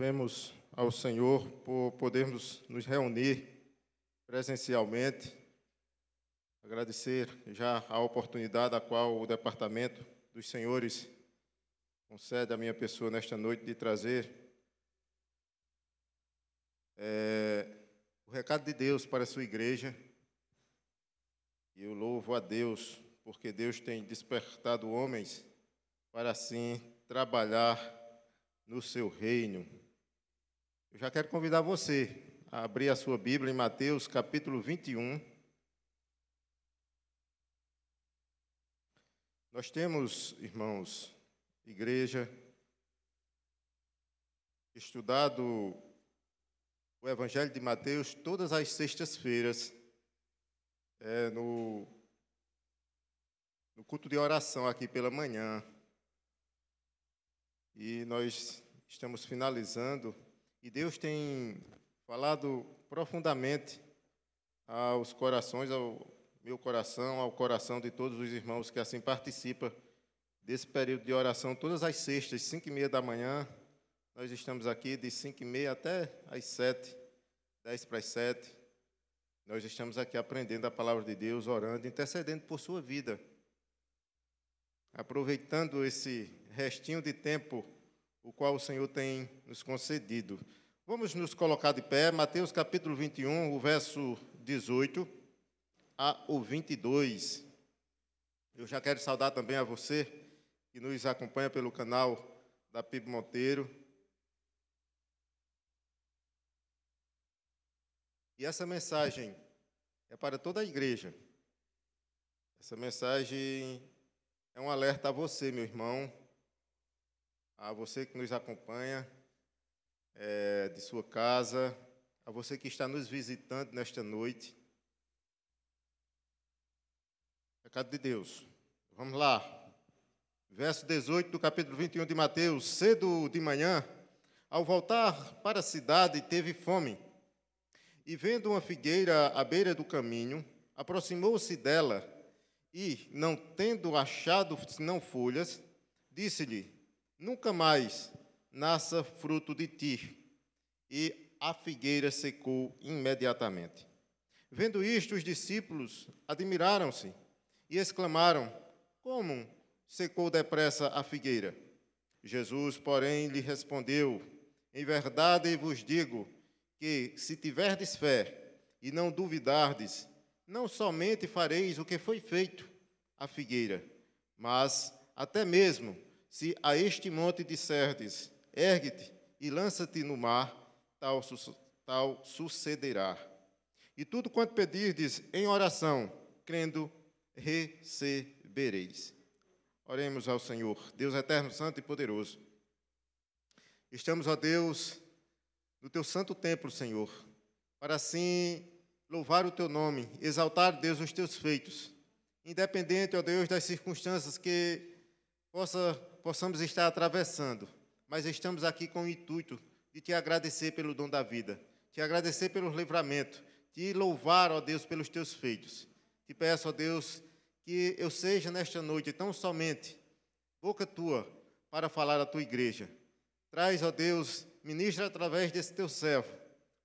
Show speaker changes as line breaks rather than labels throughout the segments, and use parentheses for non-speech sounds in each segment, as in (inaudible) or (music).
Louvemos ao Senhor por podermos nos reunir presencialmente. Agradecer já a oportunidade a qual o Departamento dos Senhores concede à minha pessoa nesta noite de trazer é, o recado de Deus para a sua igreja. E eu louvo a Deus, porque Deus tem despertado homens para assim trabalhar no seu reino. Eu já quero convidar você a abrir a sua Bíblia em Mateus capítulo 21. Nós temos, irmãos, igreja, estudado o Evangelho de Mateus todas as sextas-feiras, é, no, no culto de oração aqui pela manhã. E nós estamos finalizando, e Deus tem falado profundamente aos corações, ao meu coração, ao coração de todos os irmãos que assim participam desse período de oração, todas as sextas, cinco e meia da manhã, nós estamos aqui de 5 e meia até às 7, 10 para as 7. Nós estamos aqui aprendendo a palavra de Deus, orando, intercedendo por sua vida. Aproveitando esse restinho de tempo, o qual o Senhor tem nos concedido. Vamos nos colocar de pé, Mateus capítulo 21, o verso 18 a o 22. Eu já quero saudar também a você que nos acompanha pelo canal da PIB Monteiro. E essa mensagem é para toda a igreja. Essa mensagem é um alerta a você, meu irmão, a você que nos acompanha é, de sua casa, a você que está nos visitando nesta noite. Recado de Deus. Vamos lá. Verso 18 do capítulo 21 de Mateus. Cedo de manhã, ao voltar para a cidade, teve fome. E vendo uma figueira à beira do caminho, aproximou-se dela e, não tendo achado senão folhas, disse-lhe: Nunca mais nasça fruto de ti. E a figueira secou imediatamente. Vendo isto, os discípulos admiraram-se e exclamaram: Como secou depressa a figueira? Jesus, porém, lhe respondeu: Em verdade vos digo que, se tiverdes fé e não duvidardes, não somente fareis o que foi feito à figueira, mas até mesmo se a este monte disserdes, ergue-te e lança-te no mar, tal, tal sucederá. E tudo quanto pedirdes em oração, crendo, recebereis. Oremos ao Senhor, Deus eterno, santo e poderoso. Estamos, ó Deus, no teu santo templo, Senhor, para assim louvar o teu nome, exaltar, Deus, os teus feitos, independente, ó Deus, das circunstâncias que possa, possamos estar atravessando, mas estamos aqui com o intuito de te agradecer pelo dom da vida, te agradecer pelo livramento, te louvar, ó Deus, pelos teus feitos. Te peço, ó Deus, que eu seja nesta noite tão somente boca tua para falar à tua igreja. Traz, ó Deus, ministra através desse teu servo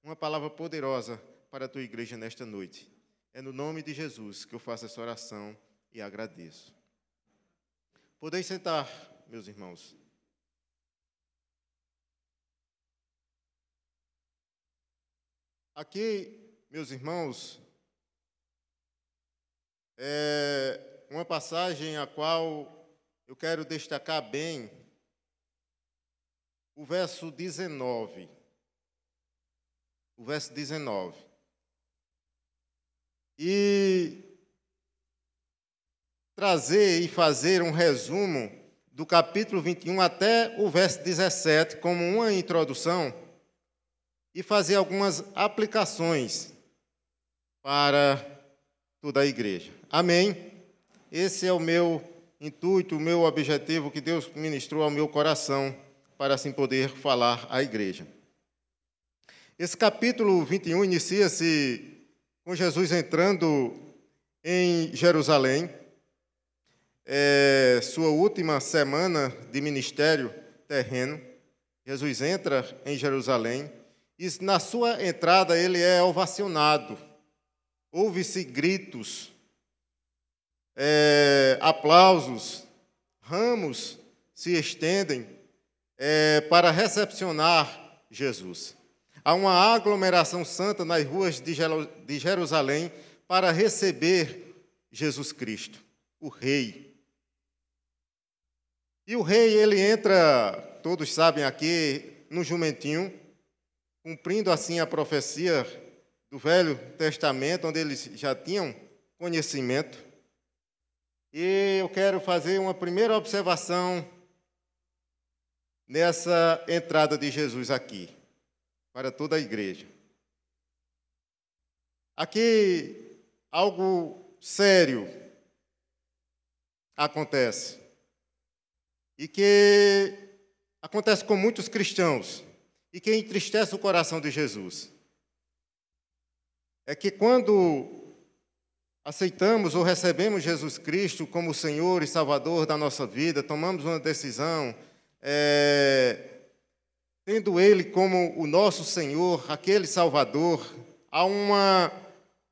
uma palavra poderosa para a tua igreja nesta noite. É no nome de Jesus que eu faço essa oração e agradeço. Podeis sentar, meus irmãos. Aqui, meus irmãos, é uma passagem a qual eu quero destacar bem o verso 19. O verso 19. E trazer e fazer um resumo do capítulo 21 até o verso 17, como uma introdução, e fazer algumas aplicações para toda a igreja. Amém? Esse é o meu intuito, o meu objetivo que Deus ministrou ao meu coração para assim poder falar à igreja. Esse capítulo 21 inicia-se com Jesus entrando em Jerusalém, é, sua última semana de ministério terreno, Jesus entra em Jerusalém e, na sua entrada, ele é ovacionado. Ouve-se gritos, é, aplausos, ramos se estendem é, para recepcionar Jesus. Há uma aglomeração santa nas ruas de Jerusalém para receber Jesus Cristo, o Rei. E o Rei, ele entra, todos sabem aqui, no jumentinho, cumprindo assim a profecia do Velho Testamento, onde eles já tinham conhecimento. E eu quero fazer uma primeira observação nessa entrada de Jesus aqui, para toda a igreja. Aqui, algo sério acontece. E que acontece com muitos cristãos. E que entristece o coração de Jesus. É que quando aceitamos ou recebemos Jesus Cristo como Senhor e Salvador da nossa vida, tomamos uma decisão é, tendo Ele como o nosso Senhor, aquele Salvador, há uma,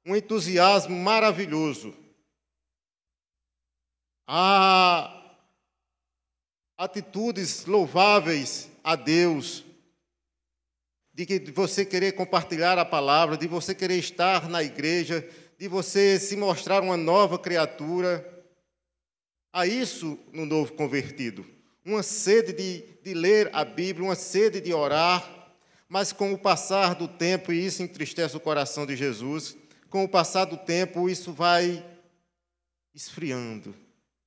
um entusiasmo maravilhoso. Há atitudes louváveis a Deus, de que você querer compartilhar a palavra, de você querer estar na igreja, de você se mostrar uma nova criatura. Há isso no novo convertido uma sede de, de ler a Bíblia, uma sede de orar, mas com o passar do tempo, e isso entristece o coração de Jesus, com o passar do tempo, isso vai esfriando,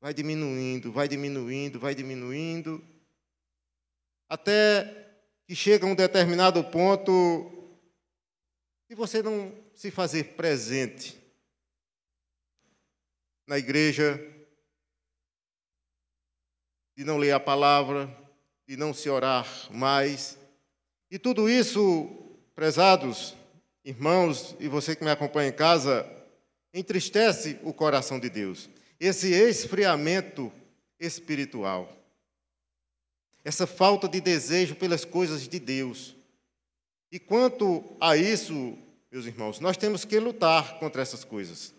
vai diminuindo, vai diminuindo, vai diminuindo, até que chega um determinado ponto e você não se fazer presente na igreja, de não ler a palavra, de não se orar mais. E tudo isso, prezados irmãos e você que me acompanha em casa, entristece o coração de Deus. Esse esfriamento espiritual. Essa falta de desejo pelas coisas de Deus. E quanto a isso, meus irmãos, nós temos que lutar contra essas coisas.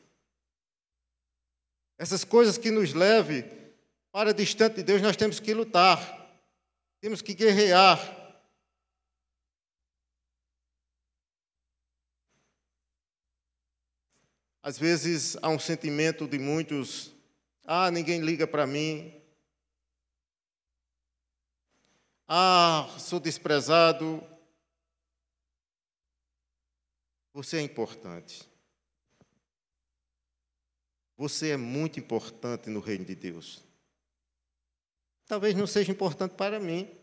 Essas coisas que nos levem para distante de Deus, nós temos que lutar, temos que guerrear. Às vezes há um sentimento de muitos: ah, ninguém liga para mim. Ah, sou desprezado. Você é importante. Você é muito importante no reino de Deus. Talvez não seja importante para mim.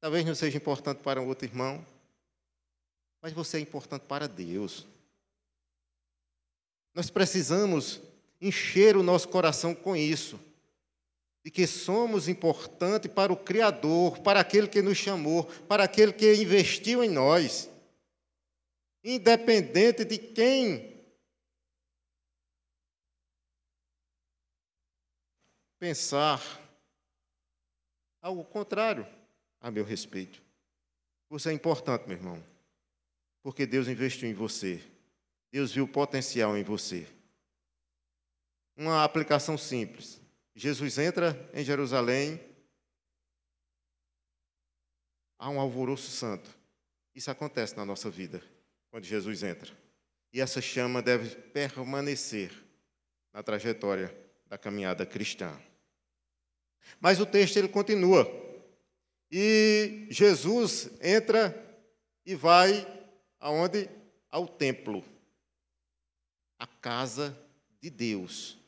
Talvez não seja importante para um outro irmão. Mas você é importante para Deus. Nós precisamos encher o nosso coração com isso. De que somos importantes para o Criador, para aquele que nos chamou, para aquele que investiu em nós. Independente de quem pensar algo contrário a meu respeito. Você é importante, meu irmão, porque Deus investiu em você. Deus viu o potencial em você. Uma aplicação simples. Jesus entra em Jerusalém, há um alvoroço santo. Isso acontece na nossa vida, quando Jesus entra. E essa chama deve permanecer na trajetória da caminhada cristã. Mas o texto ele continua. E Jesus entra e vai aonde? Ao templo. A casa de Deus.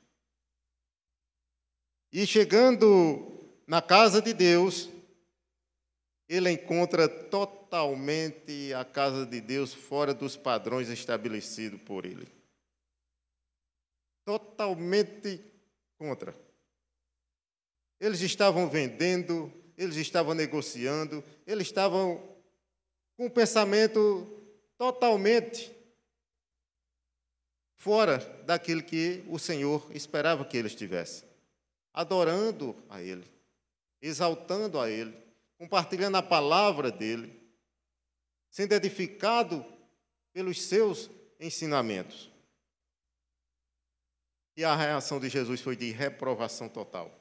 E chegando na casa de Deus, ele encontra totalmente a casa de Deus fora dos padrões estabelecidos por ele. Totalmente contra. Eles estavam vendendo, eles estavam negociando, eles estavam com um pensamento totalmente fora daquilo que o Senhor esperava que eles tivessem. Adorando a Ele, exaltando a Ele, compartilhando a palavra dele, sendo edificado pelos seus ensinamentos. E a reação de Jesus foi de reprovação total.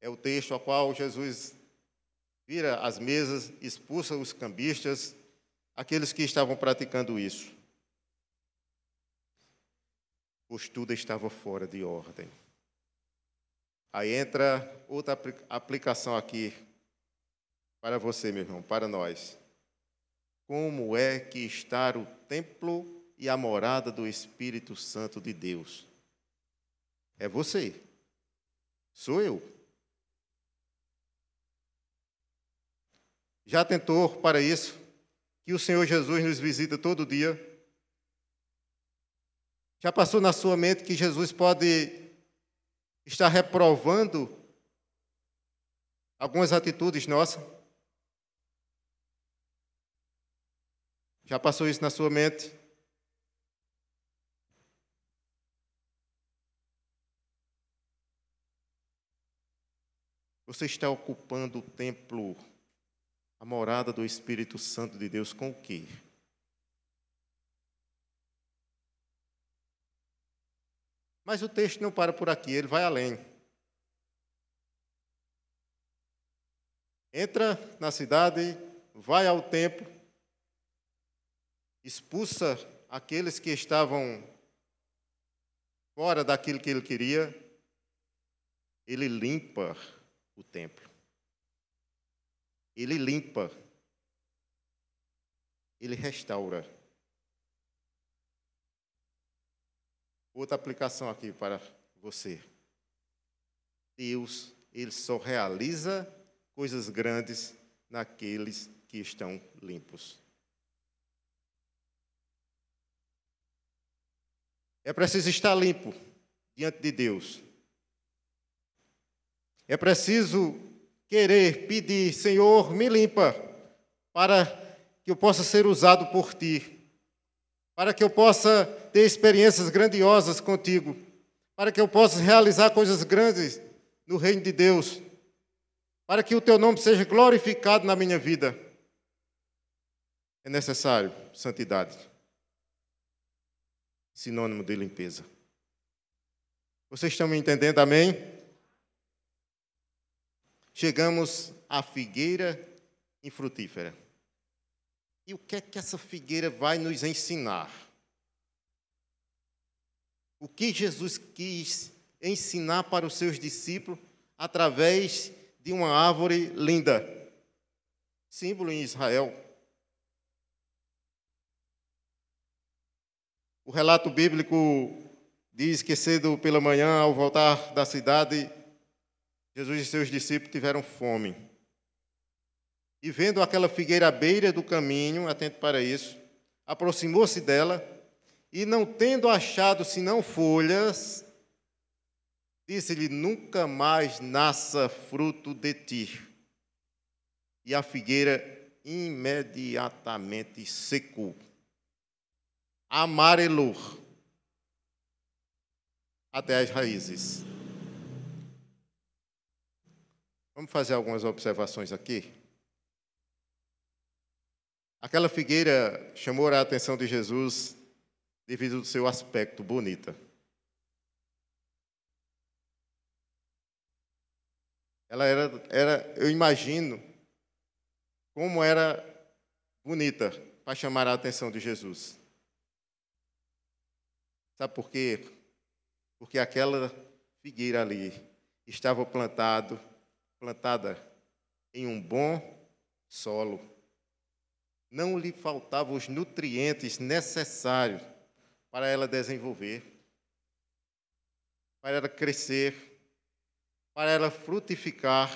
É o texto ao qual Jesus vira as mesas, expulsa os cambistas, aqueles que estavam praticando isso. Pois tudo estava fora de ordem. Aí entra outra aplicação aqui para você, meu irmão, para nós. Como é que está o templo e a morada do Espírito Santo de Deus? É você. Sou eu. Já tentou para isso que o Senhor Jesus nos visita todo dia? Já passou na sua mente que Jesus pode estar reprovando algumas atitudes nossas? Já passou isso na sua mente? Você está ocupando o templo a morada do Espírito Santo de Deus com o quê? Mas o texto não para por aqui, ele vai além. Entra na cidade, vai ao templo, expulsa aqueles que estavam fora daquilo que ele queria, ele limpa o templo. Ele limpa. Ele restaura. Outra aplicação aqui para você. Deus, ele só realiza coisas grandes naqueles que estão limpos. É preciso estar limpo diante de Deus. É preciso querer pedir, Senhor, me limpa, para que eu possa ser usado por ti, para que eu possa ter experiências grandiosas contigo, para que eu possa realizar coisas grandes no reino de Deus, para que o teu nome seja glorificado na minha vida. É necessário santidade, sinônimo de limpeza. Vocês estão me entendendo, amém? chegamos à figueira infrutífera. E o que é que essa figueira vai nos ensinar? O que Jesus quis ensinar para os seus discípulos através de uma árvore linda, símbolo em Israel. O relato bíblico diz que cedo pela manhã, ao voltar da cidade, Jesus e seus discípulos tiveram fome. E vendo aquela figueira à beira do caminho, atento para isso, aproximou-se dela e, não tendo achado senão folhas, disse-lhe: Nunca mais nasça fruto de ti. E a figueira imediatamente secou, amarelou até as raízes. Vamos fazer algumas observações aqui. Aquela figueira chamou a atenção de Jesus devido ao seu aspecto bonita. Ela era, era, eu imagino como era bonita para chamar a atenção de Jesus. Sabe por quê? Porque aquela figueira ali estava plantado plantada em um bom solo. Não lhe faltavam os nutrientes necessários para ela desenvolver, para ela crescer, para ela frutificar.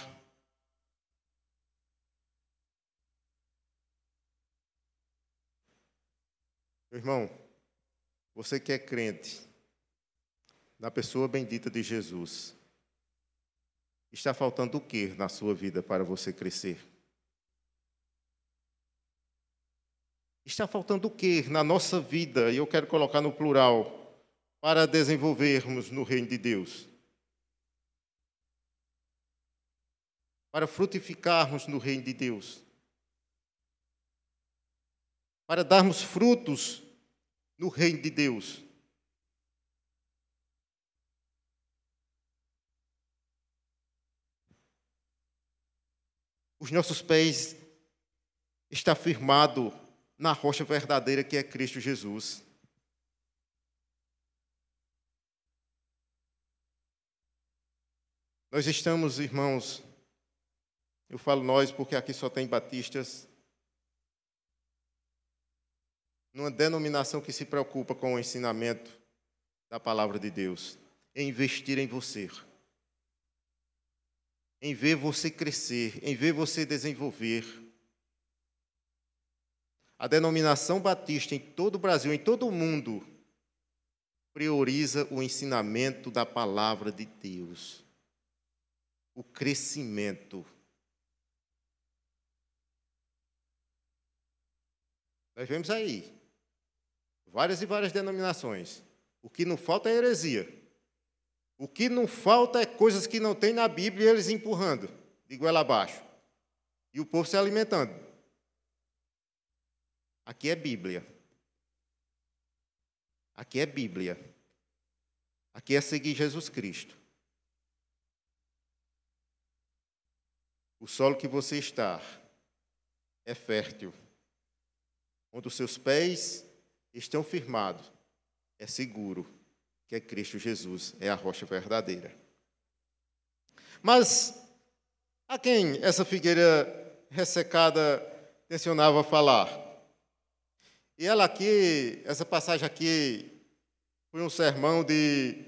Meu irmão, você que é crente na pessoa bendita de Jesus, Está faltando o que na sua vida para você crescer? Está faltando o que na nossa vida, e eu quero colocar no plural, para desenvolvermos no reino de Deus? para frutificarmos no reino de Deus, para darmos frutos no reino de Deus. Os nossos pés estão firmados na rocha verdadeira que é Cristo Jesus. Nós estamos, irmãos, eu falo nós porque aqui só tem batistas, numa denominação que se preocupa com o ensinamento da palavra de Deus, em investir em você, em ver você crescer, em ver você desenvolver. A denominação batista em todo o Brasil, em todo o mundo, prioriza o ensinamento da palavra de Deus o crescimento. Nós vemos aí várias e várias denominações. O que não falta é heresia. O que não falta é coisas que não tem na Bíblia e eles empurrando de goela abaixo. E o povo se alimentando. Aqui é Bíblia. Aqui é Bíblia. Aqui é seguir Jesus Cristo. O solo que você está é fértil, onde os seus pés estão firmados, é seguro, que é Cristo Jesus, é a rocha verdadeira. Mas a quem essa figueira ressecada tensionava falar? E ela aqui, essa passagem aqui, foi um sermão de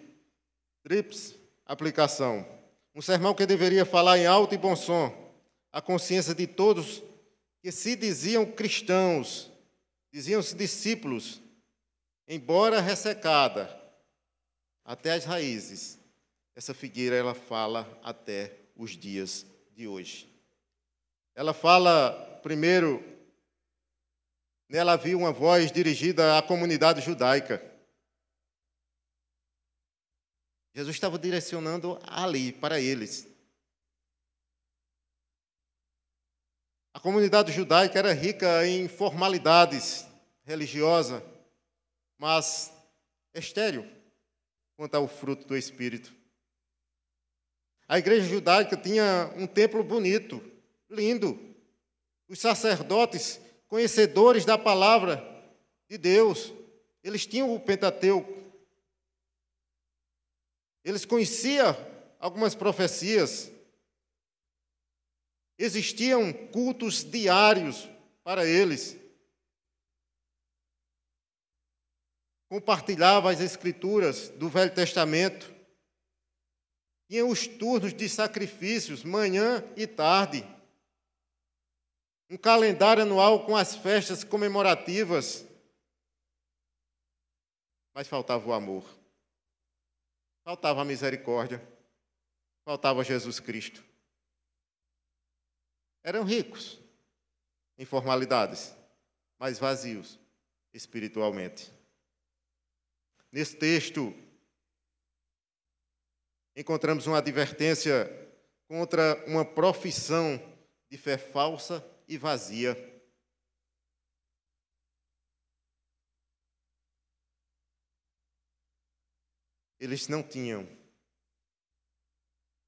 trips aplicação. Um sermão que deveria falar em alto e bom som a consciência de todos que se diziam cristãos, diziam-se discípulos, embora ressecada até as raízes. Essa figueira ela fala até os dias de hoje. Ela fala primeiro nela havia uma voz dirigida à comunidade judaica. Jesus estava direcionando ali para eles. A comunidade judaica era rica em formalidades religiosas, mas estéril quanto ao fruto do Espírito. A igreja judaica tinha um templo bonito, lindo. Os sacerdotes, conhecedores da palavra de Deus, eles tinham o Pentateuco. Eles conheciam algumas profecias, Existiam cultos diários para eles. Compartilhava as escrituras do Velho Testamento. Tinha os turnos de sacrifícios, manhã e tarde. Um calendário anual com as festas comemorativas. Mas faltava o amor. Faltava a misericórdia. Faltava Jesus Cristo eram ricos em formalidades, mas vazios espiritualmente. Nesse texto, encontramos uma advertência contra uma profissão de fé falsa e vazia. Eles não tinham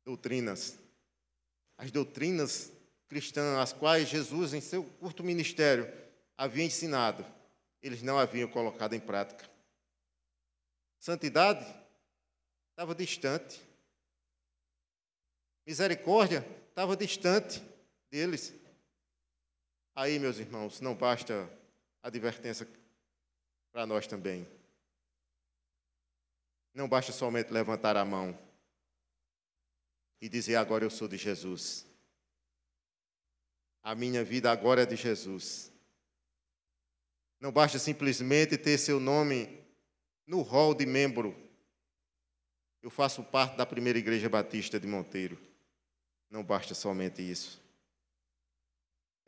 doutrinas. As doutrinas cristã, as quais Jesus, em seu curto ministério, havia ensinado, eles não haviam colocado em prática. Santidade estava distante. Misericórdia estava distante deles. Aí, meus irmãos, não basta advertência para nós também. Não basta somente levantar a mão e dizer agora eu sou de Jesus. A minha vida agora é de Jesus. Não basta simplesmente ter seu nome no rol de membro. Eu faço parte da primeira igreja batista de Monteiro. Não basta somente isso.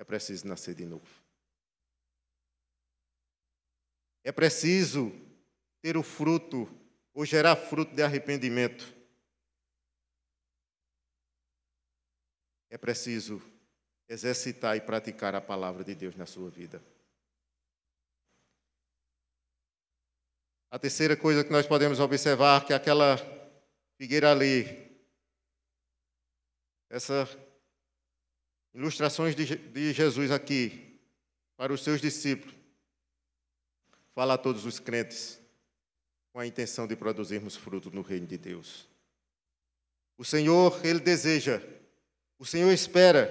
É preciso nascer de novo. É preciso ter o fruto, ou gerar fruto de arrependimento. é preciso exercitar e praticar a palavra de Deus na sua vida. A terceira coisa que nós podemos observar que aquela figueira ali, essas ilustrações de, de Jesus aqui para os seus discípulos, fala a todos os crentes com a intenção de produzirmos frutos no reino de Deus. O Senhor, Ele deseja, o Senhor espera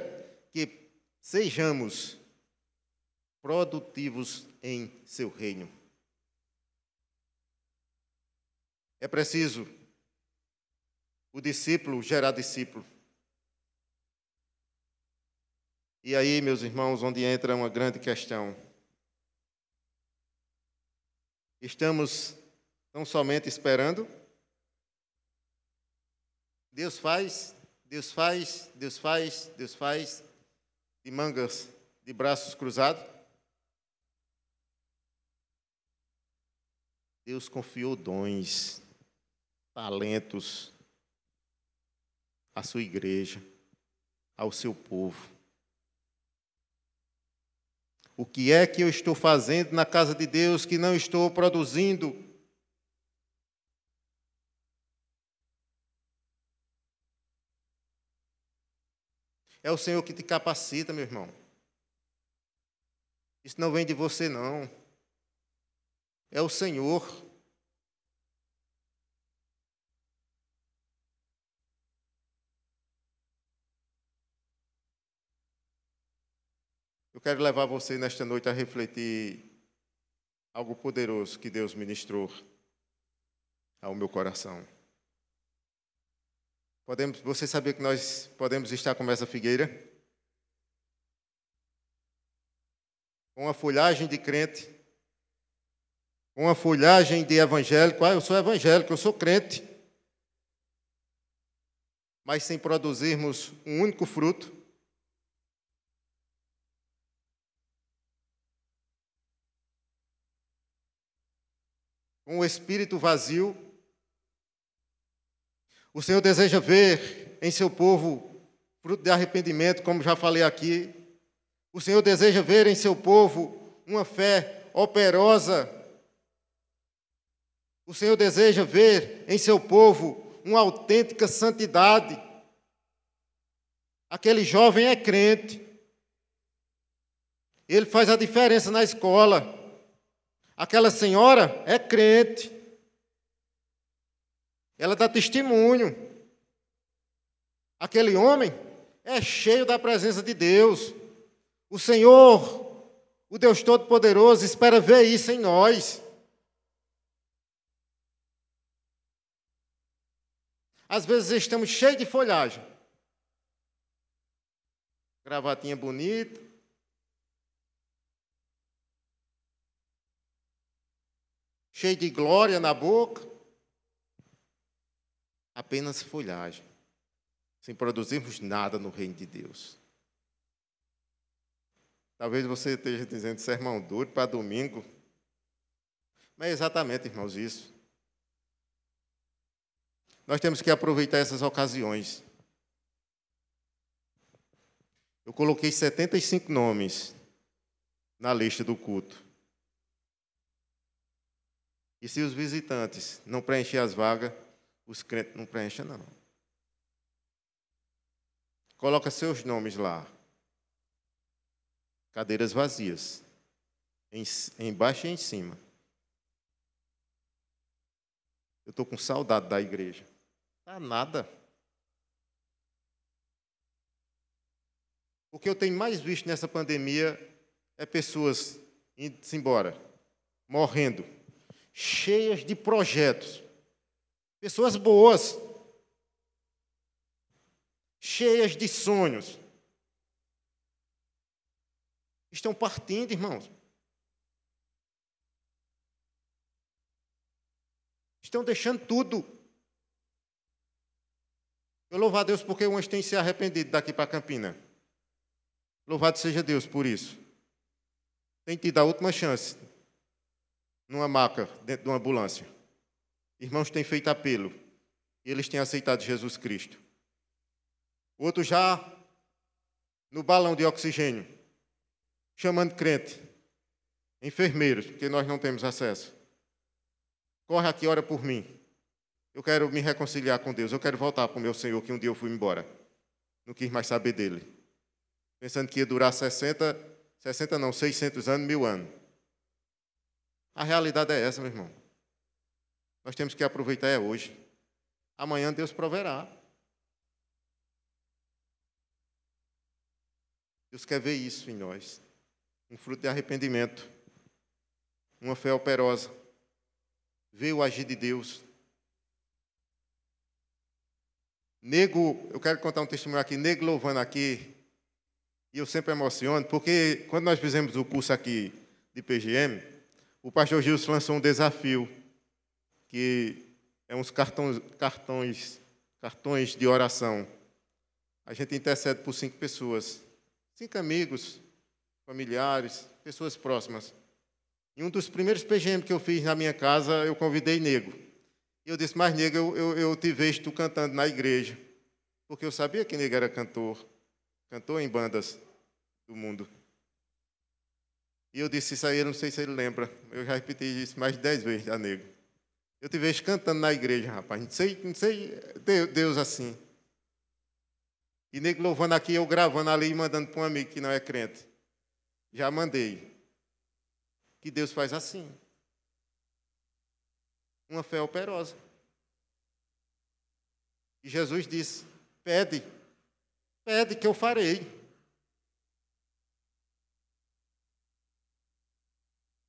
que sejamos produtivos em seu reino. É preciso o discípulo gerar discípulo. E aí, meus irmãos, onde entra uma grande questão. Estamos tão somente esperando? Deus faz, Deus faz, Deus faz, Deus faz, de mangas, de braços cruzados? Deus confiou dons talentos à sua igreja, ao seu povo. O que é que eu estou fazendo na casa de Deus que não estou produzindo? É o Senhor que te capacita, meu irmão. Isso não vem de você, não. É o Senhor. Eu quero levar você nesta noite a refletir algo poderoso que Deus ministrou ao meu coração. Podemos, você sabia que nós podemos estar como essa figueira? Com uma folhagem de crente, com uma folhagem de evangélico. Ah, eu sou evangélico, eu sou crente. Mas sem produzirmos um único fruto, com o espírito vazio. O Senhor deseja ver em seu povo fruto de arrependimento, como já falei aqui. O Senhor deseja ver em seu povo uma fé operosa. O Senhor deseja ver em seu povo uma autêntica santidade. Aquele jovem é crente. Ele faz a diferença na escola. Aquela senhora é crente. Ela dá testemunho. Aquele homem é cheio da presença de Deus. O Senhor, o Deus Todo-Poderoso, espera ver isso em nós. Às vezes estamos cheios de folhagem. Gravatinha bonita, cheio de glória na boca, apenas folhagem, sem produzirmos nada no reino de Deus. Talvez você esteja dizendo sermão duro para domingo, mas é exatamente, irmãos, isso. Nós temos que aproveitar essas ocasiões. Eu coloquei 75 nomes na lista do culto. E se os visitantes não preencherem as vagas, os crentes não preenchem, não. Coloca seus nomes lá. Cadeiras vazias. Em, embaixo e em cima. Eu estou com saudade da igreja. Tá nada. O que eu tenho mais visto nessa pandemia é pessoas indo-se embora, morrendo cheias de projetos, pessoas boas, cheias de sonhos. Estão partindo, irmãos. Estão deixando tudo. Eu louvo a Deus porque uns têm se arrependido daqui para Campina. Louvado seja Deus por isso. Tem tido a última chance numa maca, dentro de uma ambulância. Irmãos têm feito apelo. E eles têm aceitado Jesus Cristo. Outros já no balão de oxigênio, chamando crente, enfermeiros, porque nós não temos acesso. Corre aqui, ora por mim. Eu quero me reconciliar com Deus. Eu quero voltar para o meu Senhor, que um dia eu fui embora. Não quis mais saber dele. Pensando que ia durar 60, 60 não, 600 anos, mil anos. A realidade é essa, meu irmão. Nós temos que aproveitar é hoje. Amanhã Deus proverá. Deus quer ver isso em nós. Um fruto de arrependimento. Uma fé operosa. Ver o agir de Deus. Nego, eu quero contar um testemunho aqui, nego louvando aqui, e eu sempre emociono, porque quando nós fizemos o curso aqui de PGM, o pastor Gilson lançou um desafio, que é uns cartões, cartões, cartões de oração. A gente intercede por cinco pessoas, cinco amigos, familiares, pessoas próximas. E um dos primeiros PGM que eu fiz na minha casa, eu convidei nego. E eu disse, mas nego, eu, eu, eu te vejo tu cantando na igreja. Porque eu sabia que nego era cantor. Cantor em bandas do mundo. E eu disse isso aí, eu não sei se ele lembra. Eu já repeti isso mais de dez vezes a nego. Eu te vejo cantando na igreja, rapaz. Não sei, não sei Deus assim. E nego louvando aqui, eu gravando ali e mandando para um amigo que não é crente. Já mandei. Que Deus faz assim. Uma fé operosa. E Jesus disse: Pede, pede que eu farei.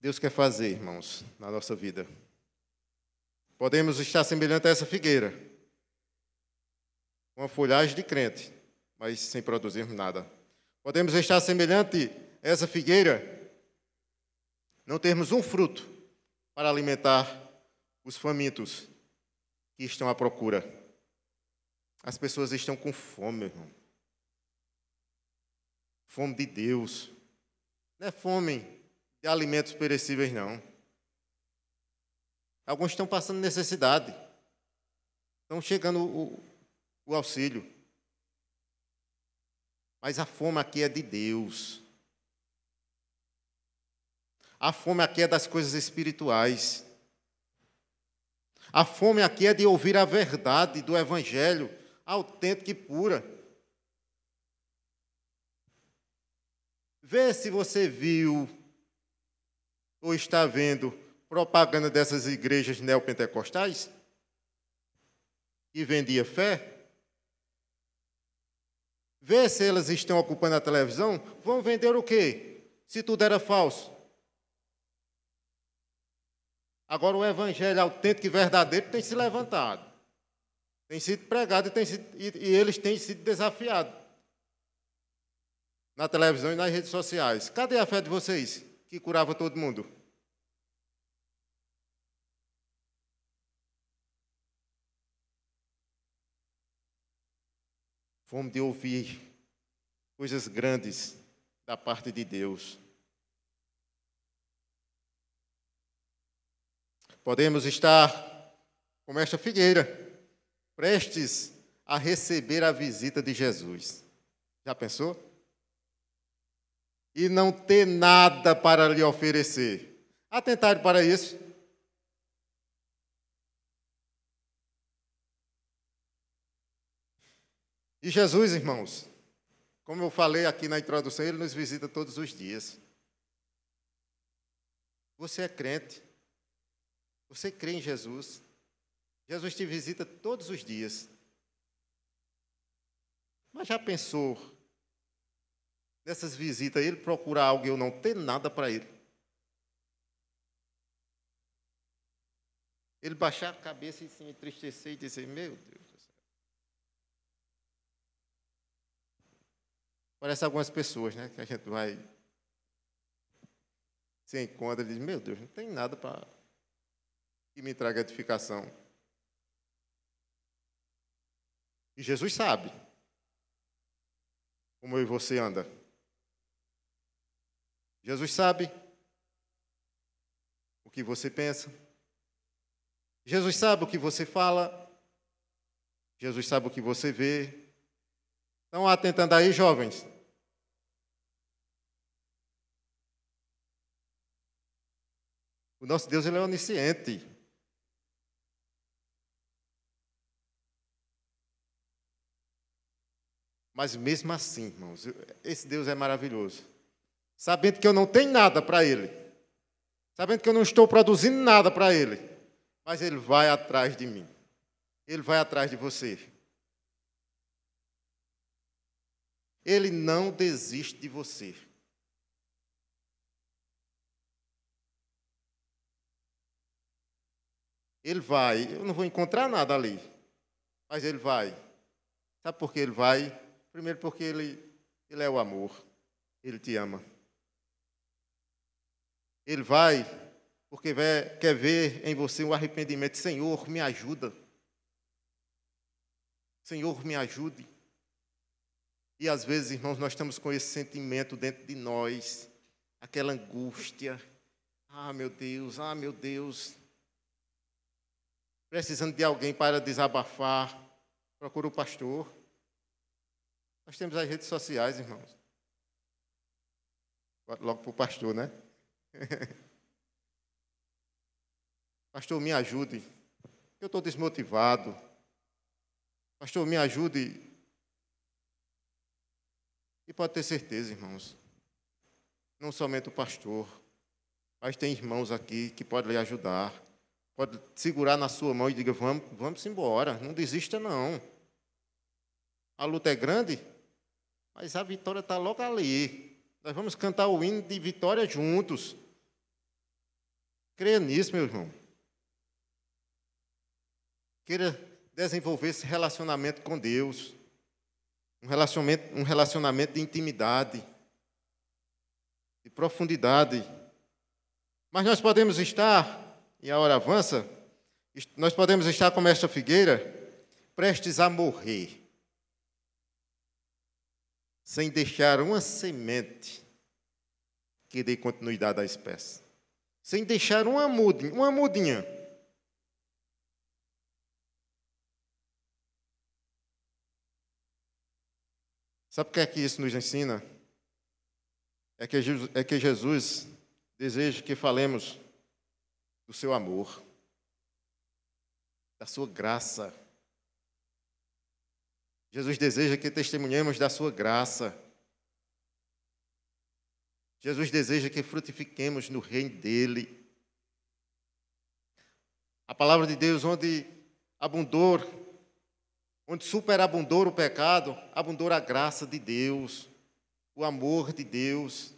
Deus quer fazer, irmãos, na nossa vida. Podemos estar semelhante a essa figueira, uma folhagem de crente, mas sem produzirmos nada. Podemos estar semelhante a essa figueira, não termos um fruto para alimentar os famintos que estão à procura. As pessoas estão com fome, irmão. Fome de Deus. Não é fome de alimentos perecíveis, não. Alguns estão passando necessidade. Estão chegando o, o auxílio. Mas a fome aqui é de Deus. A fome aqui é das coisas espirituais. A fome aqui é de ouvir a verdade do Evangelho autêntica e pura. Vê se você viu ou está vendo propaganda dessas igrejas neopentecostais que vendia fé? Vê se elas estão ocupando a televisão. Vão vender o quê? Se tudo era falso. Agora o evangelho autêntico e verdadeiro tem se levantado. Tem sido pregado e, tem sido, e, e eles têm sido desafiados. Na televisão e nas redes sociais. Cadê a fé de vocês? Que curava todo mundo. Fome de ouvir coisas grandes da parte de Deus. Podemos estar como esta figueira, prestes a receber a visita de Jesus. Já pensou? E não ter nada para lhe oferecer. Atentar para isso. E Jesus, irmãos, como eu falei aqui na introdução, ele nos visita todos os dias. Você é crente. Você crê em Jesus. Jesus te visita todos os dias. Mas já pensou nessas visitas, ele procurar algo e eu não ter nada para ele. Ele baixar a cabeça e se entristecer e dizer: Meu Deus do céu. Parece algumas pessoas, né? Que a gente vai. Se encontra e diz: Meu Deus, não tem nada para que me traga edificação. E Jesus sabe como eu e você anda. Jesus sabe o que você pensa. Jesus sabe o que você fala. Jesus sabe o que você vê. Estão atentando aí, jovens? O nosso Deus ele é onisciente. Mas mesmo assim, irmãos, esse Deus é maravilhoso. Sabendo que eu não tenho nada para Ele, sabendo que eu não estou produzindo nada para Ele, mas Ele vai atrás de mim, Ele vai atrás de você. Ele não desiste de você. Ele vai, eu não vou encontrar nada ali, mas ele vai. Sabe por que ele vai? Primeiro, porque ele, ele é o amor, ele te ama. Ele vai porque quer ver em você um arrependimento. Senhor, me ajuda. Senhor, me ajude. E às vezes, irmãos, nós estamos com esse sentimento dentro de nós, aquela angústia. Ah, meu Deus, ah, meu Deus. Precisando de alguém para desabafar. Procura o pastor. Nós temos as redes sociais, irmãos. Logo para o pastor, né? (laughs) pastor, me ajude. Eu estou desmotivado. Pastor, me ajude. E pode ter certeza, irmãos. Não somente o pastor, mas tem irmãos aqui que podem lhe ajudar. Pode segurar na sua mão e diga: vamos, vamos embora, não desista não. A luta é grande, mas a vitória está logo ali. Nós vamos cantar o hino de vitória juntos. Creia nisso, meu irmão. Queira desenvolver esse relacionamento com Deus. Um relacionamento, um relacionamento de intimidade, de profundidade. Mas nós podemos estar, e a hora avança, nós podemos estar como esta figueira, prestes a morrer sem deixar uma semente que dê continuidade à espécie. Sem deixar uma mudinha, uma mudinha. Sabe o que é que isso nos ensina? É que, Jesus, é que Jesus deseja que falemos do seu amor, da sua graça, Jesus deseja que testemunhemos da sua graça. Jesus deseja que frutifiquemos no reino dele. A palavra de Deus, onde abundou, onde superabundou o pecado, abundou a graça de Deus, o amor de Deus.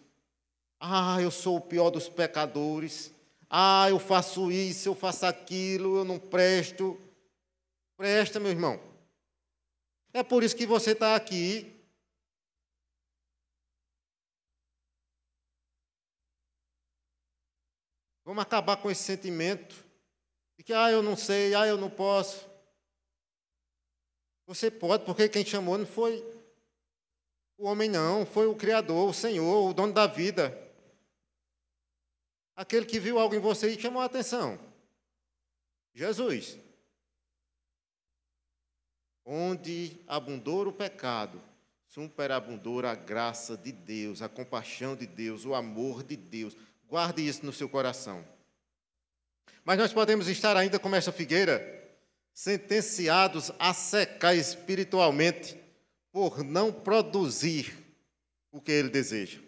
Ah, eu sou o pior dos pecadores. Ah, eu faço isso, eu faço aquilo, eu não presto. Presta, meu irmão. É por isso que você está aqui. Vamos acabar com esse sentimento de que, ah, eu não sei, ah, eu não posso. Você pode, porque quem chamou não foi o homem, não, foi o Criador, o Senhor, o dono da vida. Aquele que viu algo em você e chamou a atenção. Jesus. Onde abundou o pecado, superabundou a graça de Deus, a compaixão de Deus, o amor de Deus. Guarde isso no seu coração. Mas nós podemos estar ainda como esta figueira, sentenciados a secar espiritualmente por não produzir o que ele deseja.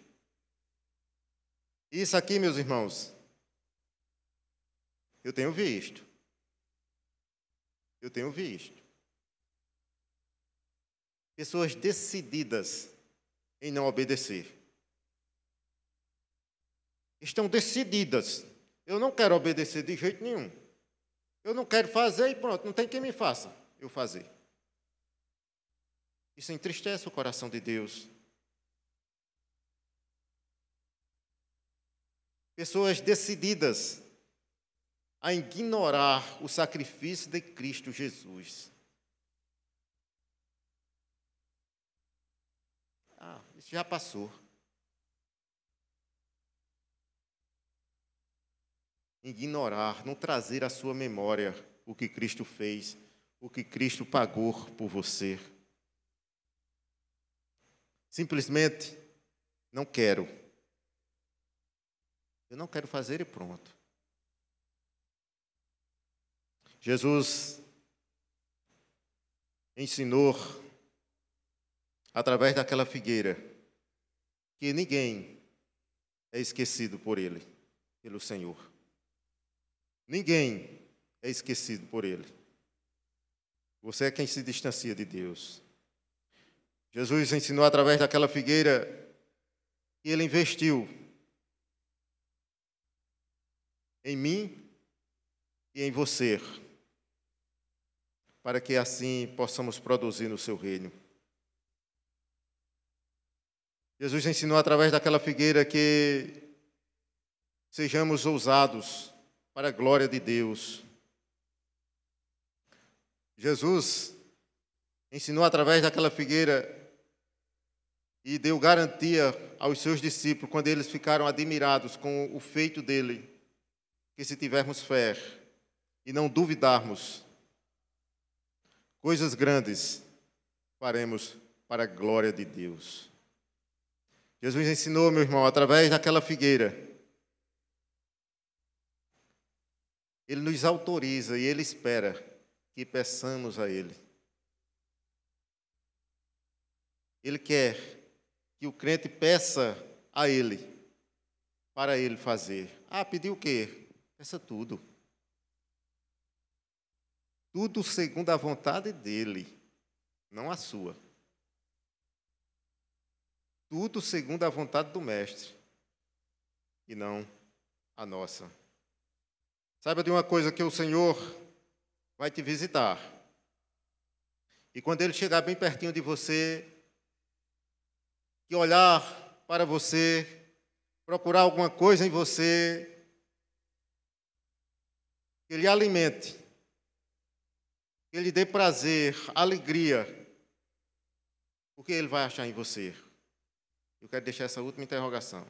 Isso aqui, meus irmãos, eu tenho visto. Eu tenho visto. Pessoas decididas em não obedecer. Estão decididas. Eu não quero obedecer de jeito nenhum. Eu não quero fazer e pronto, não tem quem me faça eu fazer. Isso entristece o coração de Deus. Pessoas decididas a ignorar o sacrifício de Cristo Jesus. Isso já passou. Ignorar, não trazer à sua memória o que Cristo fez, o que Cristo pagou por você. Simplesmente não quero. Eu não quero fazer e pronto. Jesus ensinou, através daquela figueira, que ninguém é esquecido por Ele, pelo Senhor. Ninguém é esquecido por Ele. Você é quem se distancia de Deus. Jesus ensinou através daquela figueira que Ele investiu em mim e em você para que assim possamos produzir no seu reino. Jesus ensinou através daquela figueira que sejamos ousados para a glória de Deus. Jesus ensinou através daquela figueira e deu garantia aos seus discípulos quando eles ficaram admirados com o feito dele, que se tivermos fé e não duvidarmos, Coisas grandes faremos para a glória de Deus. Jesus ensinou, meu irmão, através daquela figueira. Ele nos autoriza e ele espera que peçamos a Ele. Ele quer que o crente peça a Ele para Ele fazer. Ah, pediu o quê? Peça tudo. Tudo segundo a vontade dele, não a sua. Tudo segundo a vontade do Mestre e não a nossa. Saiba de uma coisa que o Senhor vai te visitar. E quando ele chegar bem pertinho de você, que olhar para você, procurar alguma coisa em você, que ele alimente que ele dê prazer, alegria, o que ele vai achar em você? Eu quero deixar essa última interrogação.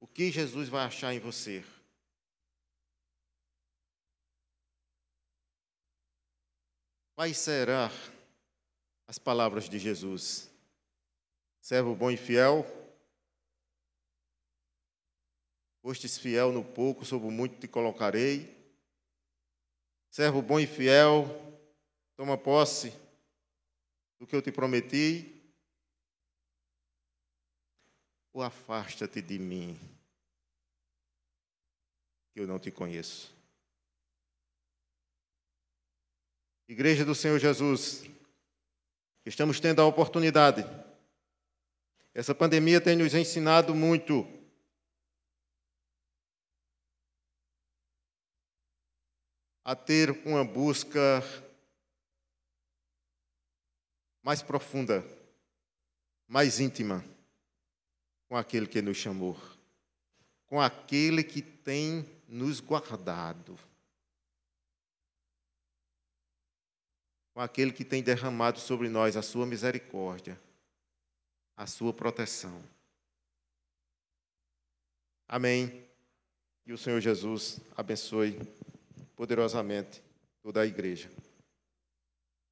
O que Jesus vai achar em você? Quais serão as palavras de Jesus? Servo bom e fiel, fostes fiel no pouco, sobre muito te colocarei. Servo bom e fiel, toma posse do que eu te prometi, ou afasta-te de mim, que eu não te conheço. Igreja do Senhor Jesus, estamos tendo a oportunidade. Essa pandemia tem nos ensinado muito a ter uma busca mais profunda, mais íntima com aquele que nos chamou, com aquele que tem nos guardado, com aquele que tem derramado sobre nós a sua misericórdia, a sua proteção. Amém. E o Senhor Jesus abençoe poderosamente toda a igreja.